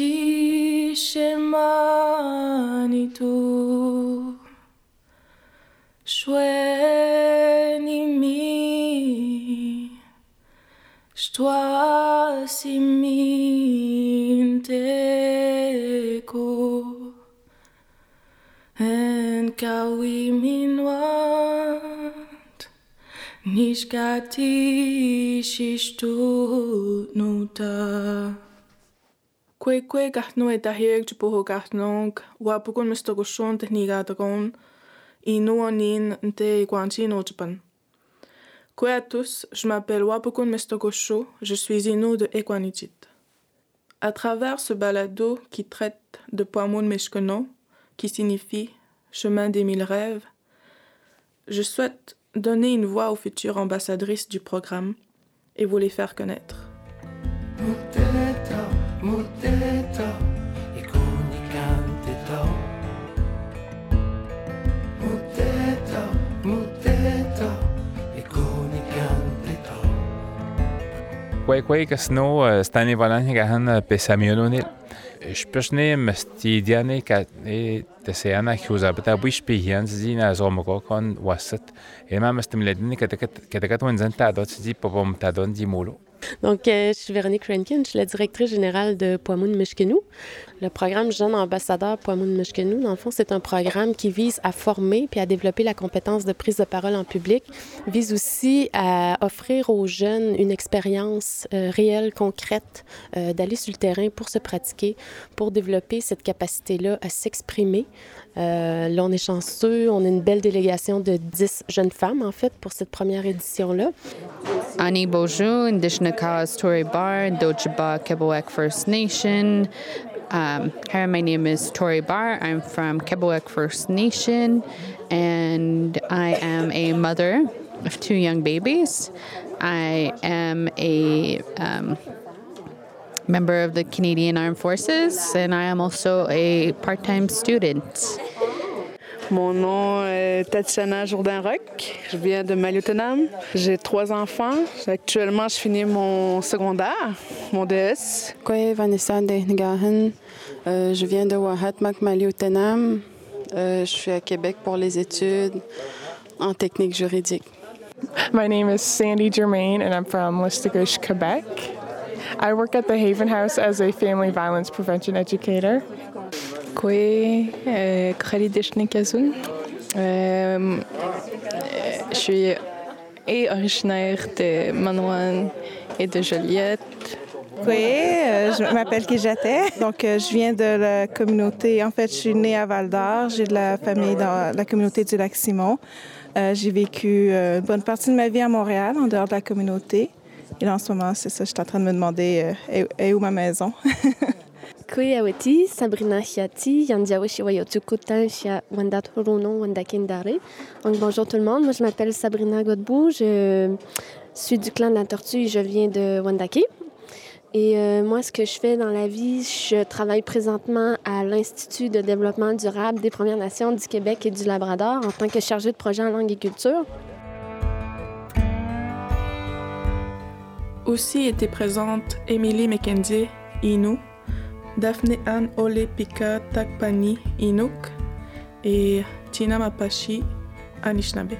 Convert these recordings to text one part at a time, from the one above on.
Ti Manitou Shwenimi Shtoa Siminteko En Kawi Minwat Nishkati Shishtu Nuta Kwe kwe gahtno e dahieg jupuho gahtnog, wapukun mistogushon technigatagón, inu onin nte iguanchino japan. Kwe à tous, je m'appelle Wapukun Mistogosho, je suis Inou de Equanichit. À travers ce balado qui traite de Poamun Meshkono, qui signifie chemin des mille rêves, je souhaite donner une voix aux futures ambassadrices du programme et vous les faire connaître. Motteto e con i canti to. Motteto, motteto e con i canti to. Quake Snow Stani Valanja han pesamiononil Shpeshne mstidiane ka e تسيانا خيوزا بتا بويش بيهيان زينا زومغو كون وسط إما مستملدني كتكت كتكت وين زنتا دوت زي بوم تادون دي مولو Donc, euh, je suis Véronique Rankin, je suis la directrice générale de Poimoun Mishkenou. Le programme Jeune Ambassadeur Poimoun Mishkenou, dans le fond, c'est un programme qui vise à former puis à développer la compétence de prise de parole en public, vise aussi à offrir aux jeunes une expérience euh, réelle, concrète, euh, d'aller sur le terrain pour se pratiquer, pour développer cette capacité-là à s'exprimer. Euh, là, on est chanceux, on a une belle délégation de 10 jeunes femmes, en fait, pour cette première édition-là. Ani Boju, Indishnakas Tory Bar, Dojaba Kebowek First Nation. Um, hi, my name is Tori Barr. I'm from Kebowek First Nation, and I am a mother of two young babies. I am a um, member of the Canadian Armed Forces, and I am also a part time student. Mon nom est Tatiana Jourdain-Roch. Je viens de Maliotenam. J'ai trois enfants. Actuellement, je finis mon secondaire, mon DS. Vanessa. Euh, je viens de Wahatmak Maliotenam. Euh, je suis à Québec pour les études en technique juridique. My name is Sandy Germain, and I'm from Listigouche, Quebec. I work at the Haven House as a family violence prevention educator. Kwe, Khalid Kazun. Euh, je suis et originaire de Manouane et de Joliette. Oui, je m'appelle Kijate. Donc, je viens de la communauté. En fait, je suis née à Val d'Or. J'ai de la famille dans la communauté du lac Simon. J'ai vécu une bonne partie de ma vie à Montréal, en dehors de la communauté. Et là, en ce moment, c'est ça, je suis en train de me demander est où ma maison? Aweti, Sabrina Hiati, Wanda Torono, Wanda Kendare. Donc bonjour tout le monde, moi je m'appelle Sabrina Godbout, je suis du clan de la Tortue et je viens de Wandake. Et euh, moi, ce que je fais dans la vie, je travaille présentement à l'Institut de développement durable des Premières Nations du Québec et du Labrador en tant que chargée de projet en langue et culture. Aussi étaient présentes Emily McKenzie, Inou, Daphne Anne Ole Pika Takpani, Inuk, et Tina Mapashi, Anishinaabe.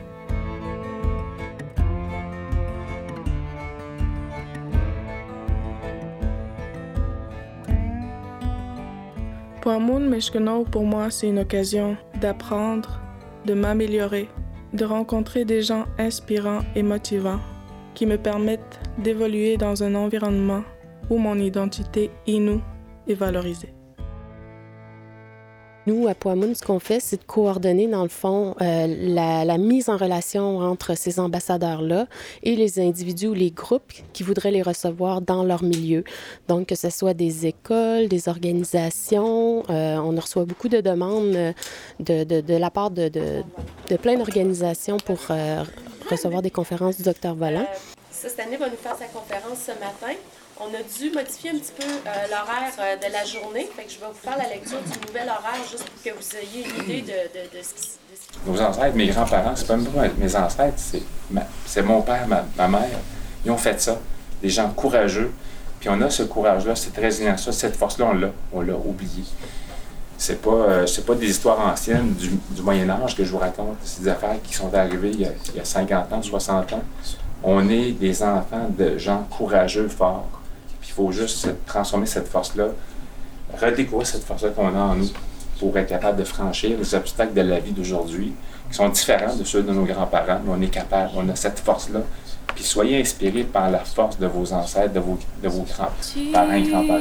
Meshkeno, pour moi, c'est une occasion d'apprendre, de m'améliorer, de rencontrer des gens inspirants et motivants qui me permettent d'évoluer dans un environnement où mon identité Inou est valorisée. Nous, à Poamoun, ce qu'on fait, c'est de coordonner, dans le fond, euh, la, la mise en relation entre ces ambassadeurs-là et les individus ou les groupes qui voudraient les recevoir dans leur milieu. Donc, que ce soit des écoles, des organisations, euh, on reçoit beaucoup de demandes euh, de, de, de la part de, de, de plein d'organisations pour euh, recevoir des conférences du docteur Volant. Ça, cette année, va nous faire sa conférence ce matin. On a dû modifier un petit peu euh, l'horaire euh, de la journée. Fait que je vais vous faire la lecture du nouvel horaire juste pour que vous ayez une idée de, de, ce qui Nos ancêtres, mes grands-parents, c'est pas même mes ancêtres, c'est c'est mon père, ma, mère. Ils ont fait ça. Des gens courageux, Puis on a ce courage-là, cette résilience-là, cette force-là, on l'a, on l'a oublié. C'est pas, euh, c'est pas des histoires anciennes du, du Moyen Âge que je vous raconte. C'est des affaires qui sont arrivées il y, a, il y a 50 ans, 60 ans. On est des enfants de gens courageux, forts. Il faut juste transformer cette force-là, redécouvrir cette force-là qu'on a en nous pour être capable de franchir les obstacles de la vie d'aujourd'hui, qui sont différents de ceux de nos grands-parents, mais on est capable, on a cette force-là. Puis soyez inspirés par la force de vos ancêtres, de vos, de vos grands-parents et grands-parents.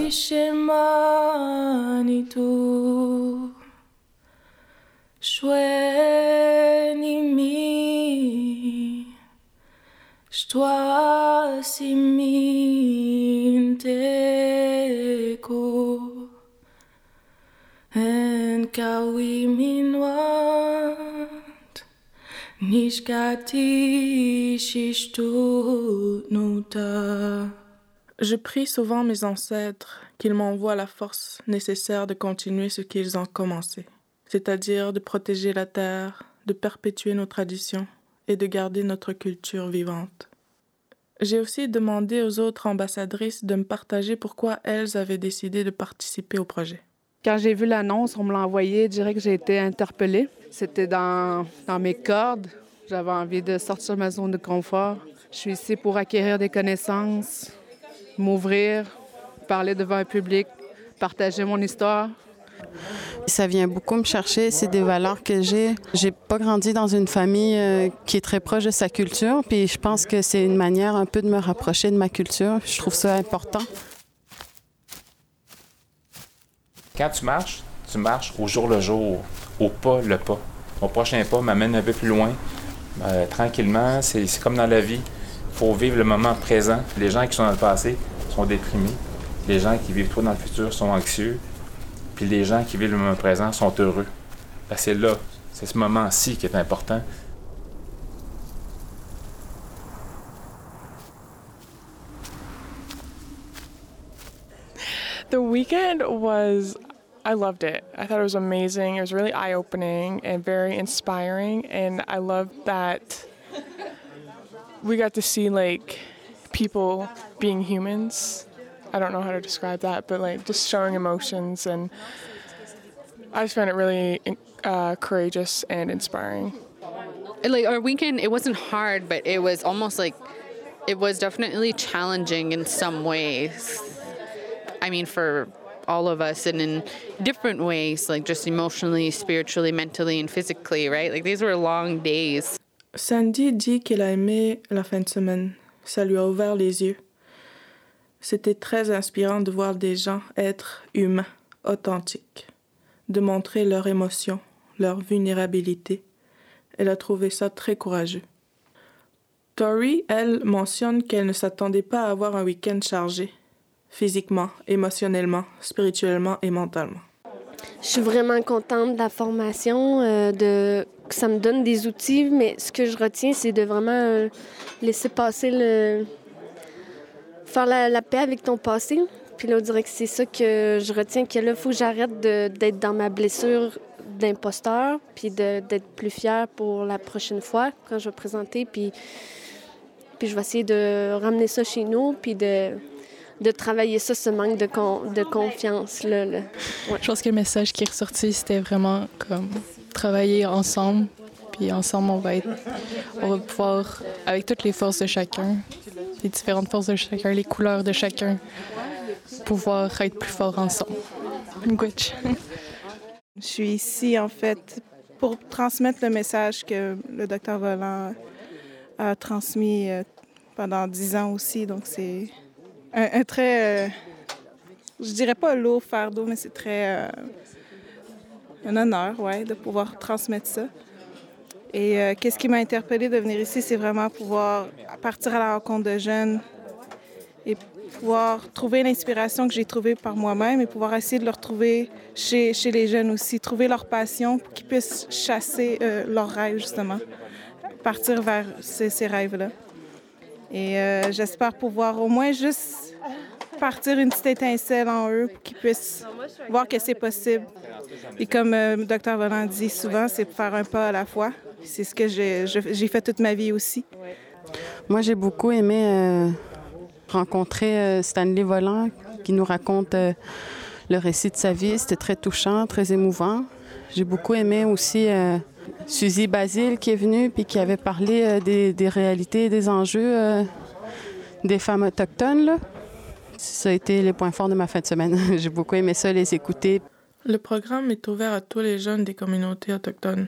Nishkati nuta. Je prie souvent mes ancêtres qu'ils m'envoient la force nécessaire de continuer ce qu'ils ont commencé, c'est-à-dire de protéger la terre, de perpétuer nos traditions et de garder notre culture vivante. J'ai aussi demandé aux autres ambassadrices de me partager pourquoi elles avaient décidé de participer au projet. Quand j'ai vu l'annonce, on me l'a envoyé, je dirais que j'ai été interpellée. C'était dans, dans mes cordes. J'avais envie de sortir de ma zone de confort. Je suis ici pour acquérir des connaissances, m'ouvrir, parler devant un public, partager mon histoire. Ça vient beaucoup me chercher, c'est des valeurs que j'ai. J'ai pas grandi dans une famille euh, qui est très proche de sa culture, puis je pense que c'est une manière un peu de me rapprocher de ma culture. Je trouve ça important. Quand tu marches, tu marches au jour le jour, au pas le pas. Mon prochain pas m'amène un peu plus loin, euh, tranquillement. C'est comme dans la vie. Il faut vivre le moment présent. Les gens qui sont dans le passé sont déprimés. Les gens qui vivent trop dans le futur sont anxieux. Puis les gens qui vivent le moment présent sont heureux. C'est là, c'est ce moment-ci qui est important. The weekend was I loved it. I thought it was amazing. It was really eye opening and very inspiring. And I loved that we got to see like people being humans. I don't know how to describe that, but like just showing emotions. And I just found it really uh, courageous and inspiring. Like our weekend, it wasn't hard, but it was almost like it was definitely challenging in some ways. I mean, for all of us and in different ways, like just emotionally, spiritually, mentally, and physically, right? Like these were long days. Sandy dit qu'elle a aimé la fin de semaine. Ça lui a ouvert les yeux. C'était très inspirant de voir des gens être humains, authentiques, de montrer leurs émotions, leur vulnérabilité. Elle a trouvé ça très courageux. Tori, elle, mentionne qu'elle ne s'attendait pas à avoir un week-end chargé, physiquement, émotionnellement, spirituellement et mentalement. Je suis vraiment contente de la formation, euh, de ça me donne des outils, mais ce que je retiens, c'est de vraiment euh, laisser passer le. Faire la, paix avec ton passé. Puis là, on dirait que c'est ça que je retiens, que faut que j'arrête d'être dans ma blessure d'imposteur, puis d'être plus fière pour la prochaine fois quand je vais présenter. Puis, puis je vais essayer de ramener ça chez nous, puis de de travailler ça, ce manque de, con, de confiance. Là. Je pense que le message qui est ressorti, c'était vraiment comme travailler ensemble. Puis ensemble, on va, être, on va pouvoir, avec toutes les forces de chacun, les différentes forces de chacun, les couleurs de chacun, pouvoir être plus fort ensemble. Je suis ici, en fait, pour transmettre le message que le docteur Volant a transmis euh, pendant dix ans aussi. Donc, c'est un, un très, euh, je dirais pas lourd fardeau, mais c'est très euh, un honneur, ouais, de pouvoir transmettre ça. Et euh, qu'est-ce qui m'a interpellée de venir ici, c'est vraiment pouvoir partir à la rencontre de jeunes et pouvoir trouver l'inspiration que j'ai trouvée par moi-même et pouvoir essayer de le retrouver chez, les jeunes aussi, trouver leur passion pour qu'ils puissent chasser euh, leurs rêves, justement, partir vers ces, rêves-là. Et euh, j'espère pouvoir au moins juste partir une petite étincelle en eux pour qu'ils puissent voir que c'est possible. Et comme euh, le docteur Volant dit souvent, c'est faire un pas à la fois. C'est ce que j'ai fait toute ma vie aussi. Moi, j'ai beaucoup aimé euh, rencontré euh, Stanley Volant qui nous raconte euh, le récit de sa vie. C'était très touchant, très émouvant. J'ai beaucoup aimé aussi euh, Suzy Basile qui est venue puis qui avait parlé euh, des, des réalités et des enjeux euh, des femmes autochtones. Là. Ça a été les points forts de ma fin de semaine. J'ai beaucoup aimé ça, les écouter. Le programme est ouvert à tous les jeunes des communautés autochtones.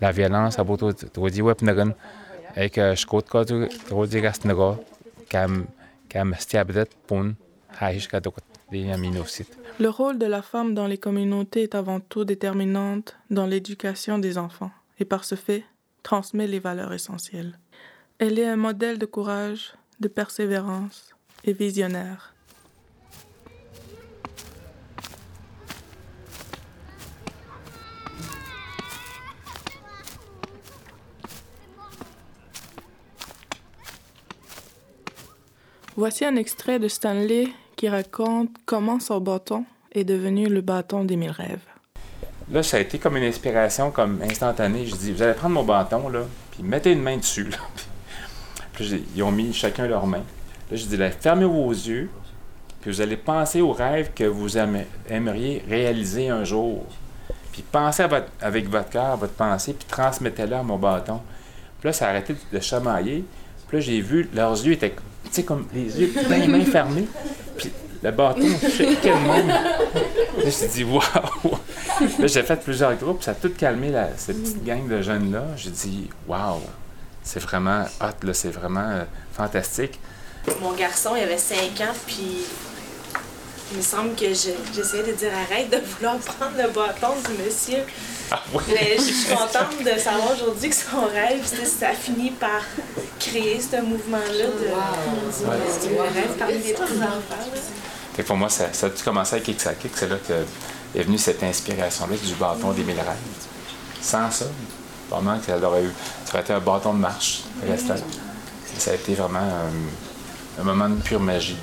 la violence Le rôle de la femme dans les communautés est avant tout déterminante dans l'éducation des enfants et par ce fait transmet les valeurs essentielles. Elle est un modèle de courage, de persévérance et visionnaire. Voici un extrait de Stanley qui raconte comment son bâton est devenu le bâton des mille rêves. Là, ça a été comme une inspiration comme instantanée. Je dis, vous allez prendre mon bâton, là, puis mettez une main dessus. Là. Puis ils ont mis chacun leur main. Là, je dis, là, fermez vos yeux, puis vous allez penser aux rêves que vous aimeriez réaliser un jour. Puis pensez avec votre cœur, votre pensée, puis transmettez-le à mon bâton. Puis là, ça a arrêté de chamailler. Puis là, j'ai vu, leurs yeux étaient, tu sais, comme les yeux, les mains fermées. Puis le bâton shakeait de même. Là, j'ai dit, waouh! J'ai fait plusieurs groupes, ça a tout calmé la- cette petite gang de jeunes-là. J'ai dit, waouh! C'est vraiment hot, là, c'est vraiment euh, fantastique. Mon garçon, il avait 5 ans, puis il me semble que je- j'essayais de dire arrête de vouloir prendre le bâton du monsieur. Ah oui! Mais je suis contente de savoir aujourd'hui que son rêve, ça a fini par créer ce mouvement-là de, du rêve parmi les petits enfants. pour moi, ça, ça a dû commencer avec Kick Kick. C'est là que est venue cette inspiration-là du bâton des mille rêves. Sans ça, vraiment que ça aurait, eu, ça aurait été un bâton de marche restant. Ça a été vraiment un, un moment de pure magie.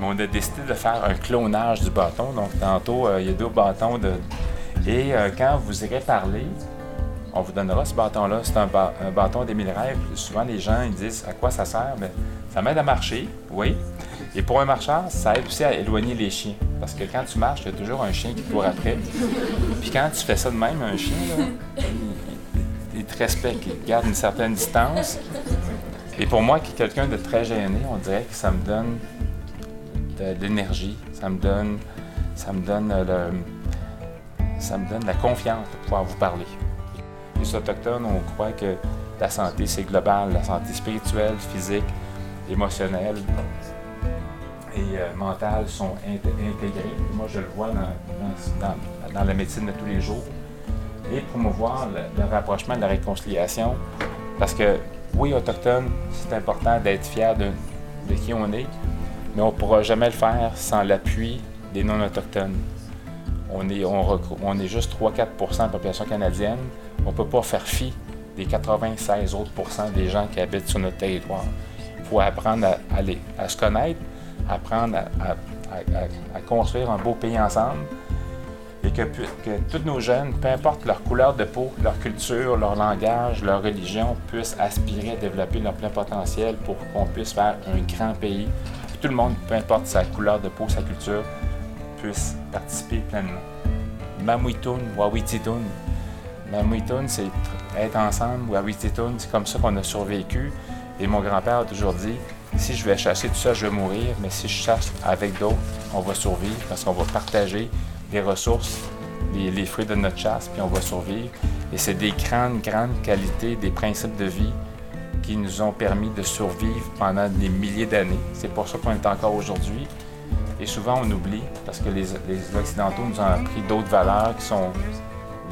Mais on a décidé de faire un clonage du bâton. Donc, tantôt, euh, il y a deux bâtons. De... Et euh, quand vous irez parler, on vous donnera ce bâton-là. C'est un, un bâton rêves. Souvent, les gens ils disent à quoi ça sert. Ben, ça m'aide à marcher, oui. Et pour un marcheur, ça aide aussi à éloigner les chiens. Parce que quand tu marches, il y a toujours un chien qui court après. Puis quand tu fais ça de même, un chien, il te respecte, il garde une certaine distance. Et pour moi, qui est quelqu'un de très gêné, on dirait que ça me donne de l'énergie, ça me donne, le, ça me donne la confiance de pouvoir vous parler. Les Autochtones, on croit que la santé, c'est global, la santé spirituelle, physique, émotionnelle et euh, mentale sont int- intégrées. Moi, je le vois dans, la médecine de tous les jours. Et promouvoir le, rapprochement la réconciliation. Parce que, oui, Autochtone, c'est important d'être fier de qui on est, mais on ne pourra jamais le faire sans l'appui des non-autochtones. On est, juste 3-4% de la population canadienne. On ne peut pas faire fi des 96 autres des gens qui habitent sur notre territoire. Il faut apprendre à, se connaître, apprendre à, construire un beau pays ensemble et que, que tous nos jeunes, peu importe leur couleur de peau, leur culture, leur langage, leur religion, puissent aspirer à développer leur plein potentiel pour qu'on puisse faire un grand pays. Tout le monde, peu importe sa couleur de peau, sa culture, puisse participer pleinement. Mamuitun, Wawititun. Mamuitun, c'est tr- être ensemble. Wawititun, c'est comme ça qu'on a survécu. Et mon grand-père a toujours dit si je vais chasser tout ça, je vais mourir, mais si je chasse avec d'autres, on va survivre parce qu'on va partager les ressources, les fruits de notre chasse, puis on va survivre. Et c'est des grandes, grandes qualités, des principes de vie qui nous ont permis de survivre pendant des milliers d'années. C'est pour ça qu'on est encore aujourd'hui. Et souvent, on oublie parce que les, Occidentaux nous ont appris d'autres valeurs qui sont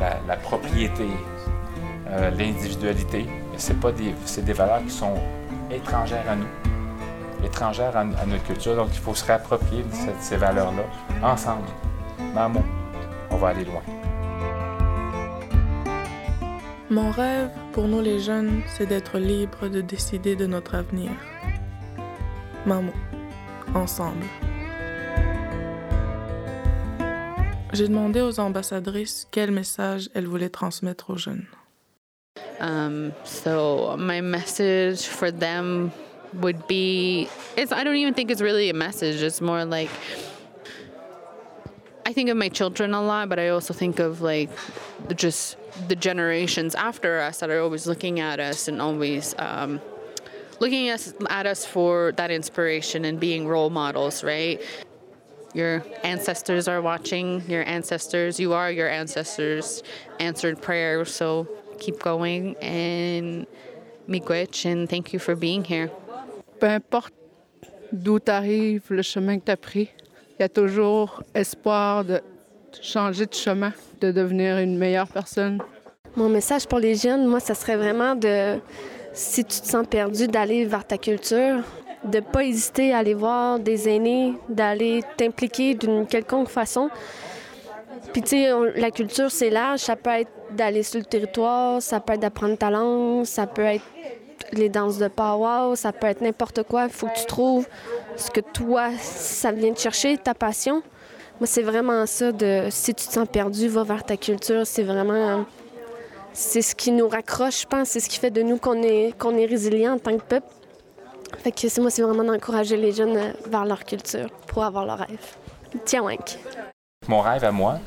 la, propriété, euh, l'individualité. C'est pas des, c'est des valeurs qui sont étrangères à nous, étrangères à, notre culture. Donc, il faut se réapproprier de ces valeurs-là ensemble. Maman, on va aller loin. Mon rêve pour nous les jeunes, c'est d'être libres de décider de notre avenir. Maman, ensemble. J'ai demandé aux ambassadrices quel message elles voulaient transmettre aux jeunes. Um, so my message for them would be it's I don't even think it's really a message. It's more like I think of my children a lot, but I also think of like just the generations after us that are always looking at us and always um, looking at us for that inspiration and being role models, right? Your ancestors are watching, your ancestors, you are your ancestors' answered prayer. So keep going and miigwech, and thank you for being here. Peu importe d'où tu arrives, le chemin que tu as pris, il y a toujours espoir de changer de chemin, de devenir une meilleure personne. Mon message pour les jeunes, moi, ça serait vraiment de, si tu te sens perdu, d'aller vers ta culture, de pas hésiter à aller voir des aînés, d'aller t'impliquer d'une quelconque façon. Puis, tu sais, la culture, c'est large. Ça peut être d'aller sur le territoire, ça peut être d'apprendre ta langue, ça peut être les danses de powwow, ça peut être n'importe quoi. Il faut que tu trouves ce que toi, ça vient te chercher, ta passion. Moi, c'est vraiment ça de si tu te sens perdu, va vers ta culture. C'est vraiment. C'est ce qui nous raccroche, je pense. C'est ce qui fait de nous qu'on est, qu'on est résilient en tant que peuple. Fait que c'est- moi, c'est vraiment d'encourager les jeunes euh, vers leur culture pour avoir leur rêve. Tiens, Wank. Mon rêve à moi,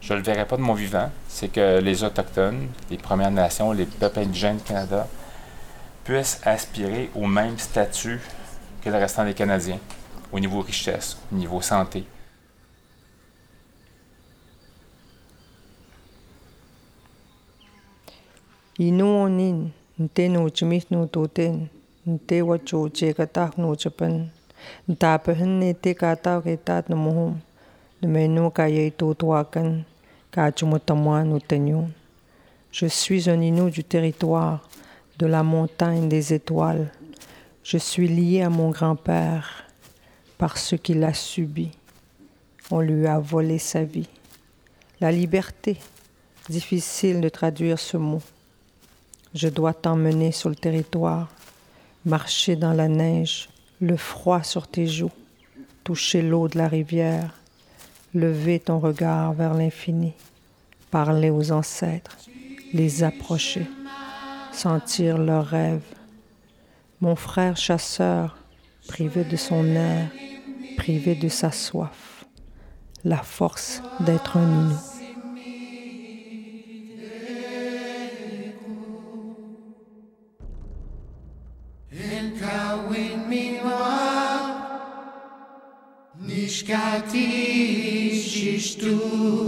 je le verrai pas de mon vivant, c'est que les Autochtones, les Premières Nations, les peuples indigènes du Canada puissent aspirer au même statut que le restant des Canadiens, au niveau richesse, au niveau santé. Inu onin, nte no chimis no toten, nte wacho che katak no chapan, nta pahin ne te kata ke tat no mohom, de menu ka ye to toakan, ka chumotamwa no tenyon. Je suis un Inou du territoire, de la montagne des étoiles. Je suis lié à mon grand-père parce qu'il a subi. On lui a volé sa vie. La liberté, difficile de traduire ce mot. Je dois t'emmener sur le territoire, marcher dans la neige, le froid sur tes joues, toucher l'eau de la rivière, lever ton regard vers l'infini, parler aux ancêtres, les approcher, sentir leurs rêves. Mon frère chasseur, privé de son air, privé de sa soif, la force d'être un shishtut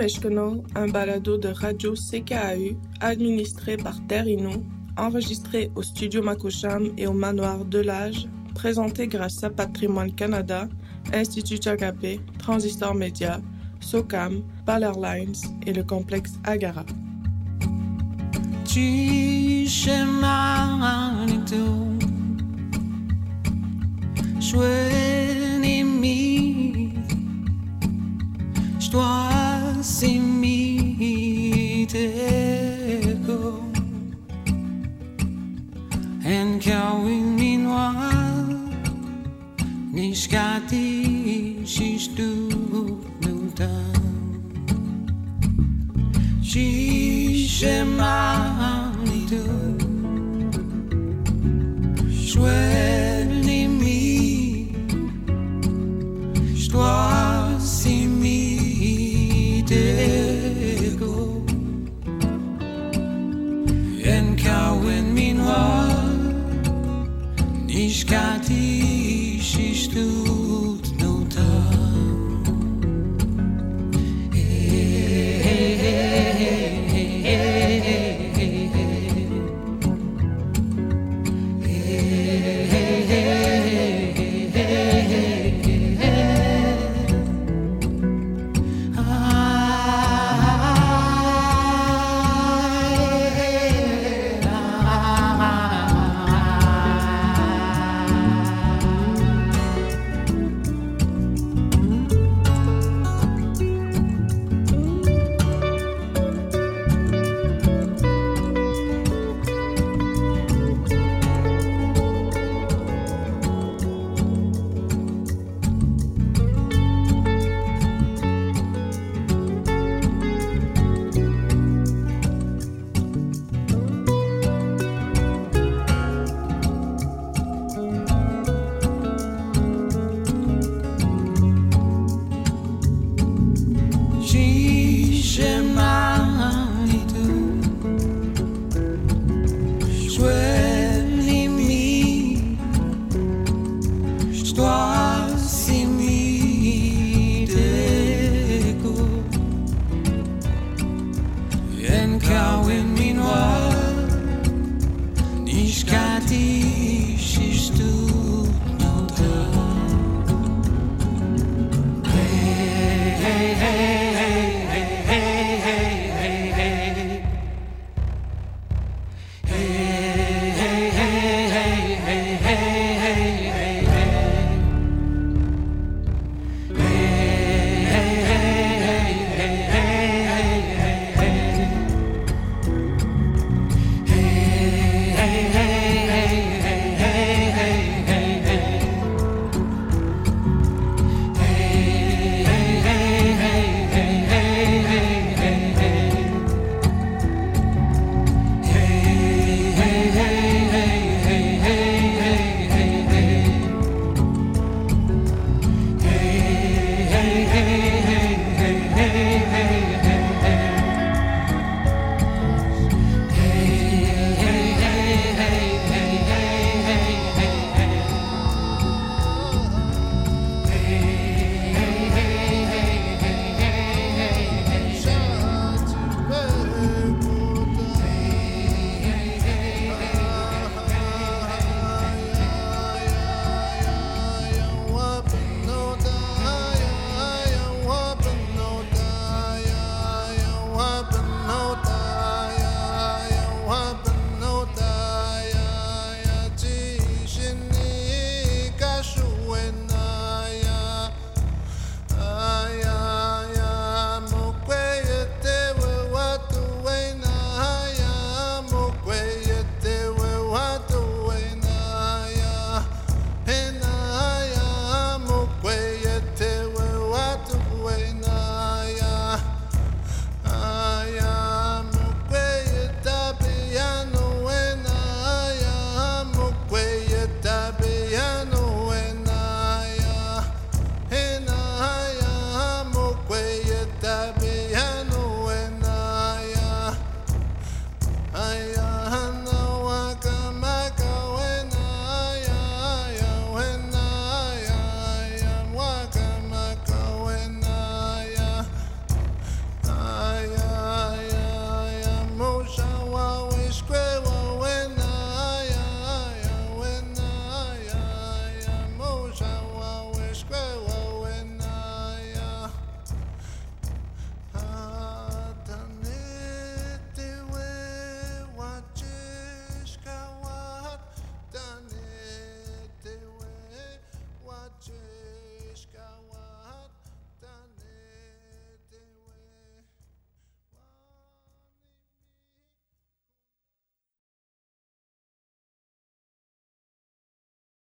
Meshkono, un balado de radio CKAU administré par Terre enregistré au studio Makosham et au manoir Delage, présenté grâce à Patrimoine Canada, Institut Chagapé, Transistor Média, SOCAM, Baller Lines et le complexe Agara. Nishkati shishtut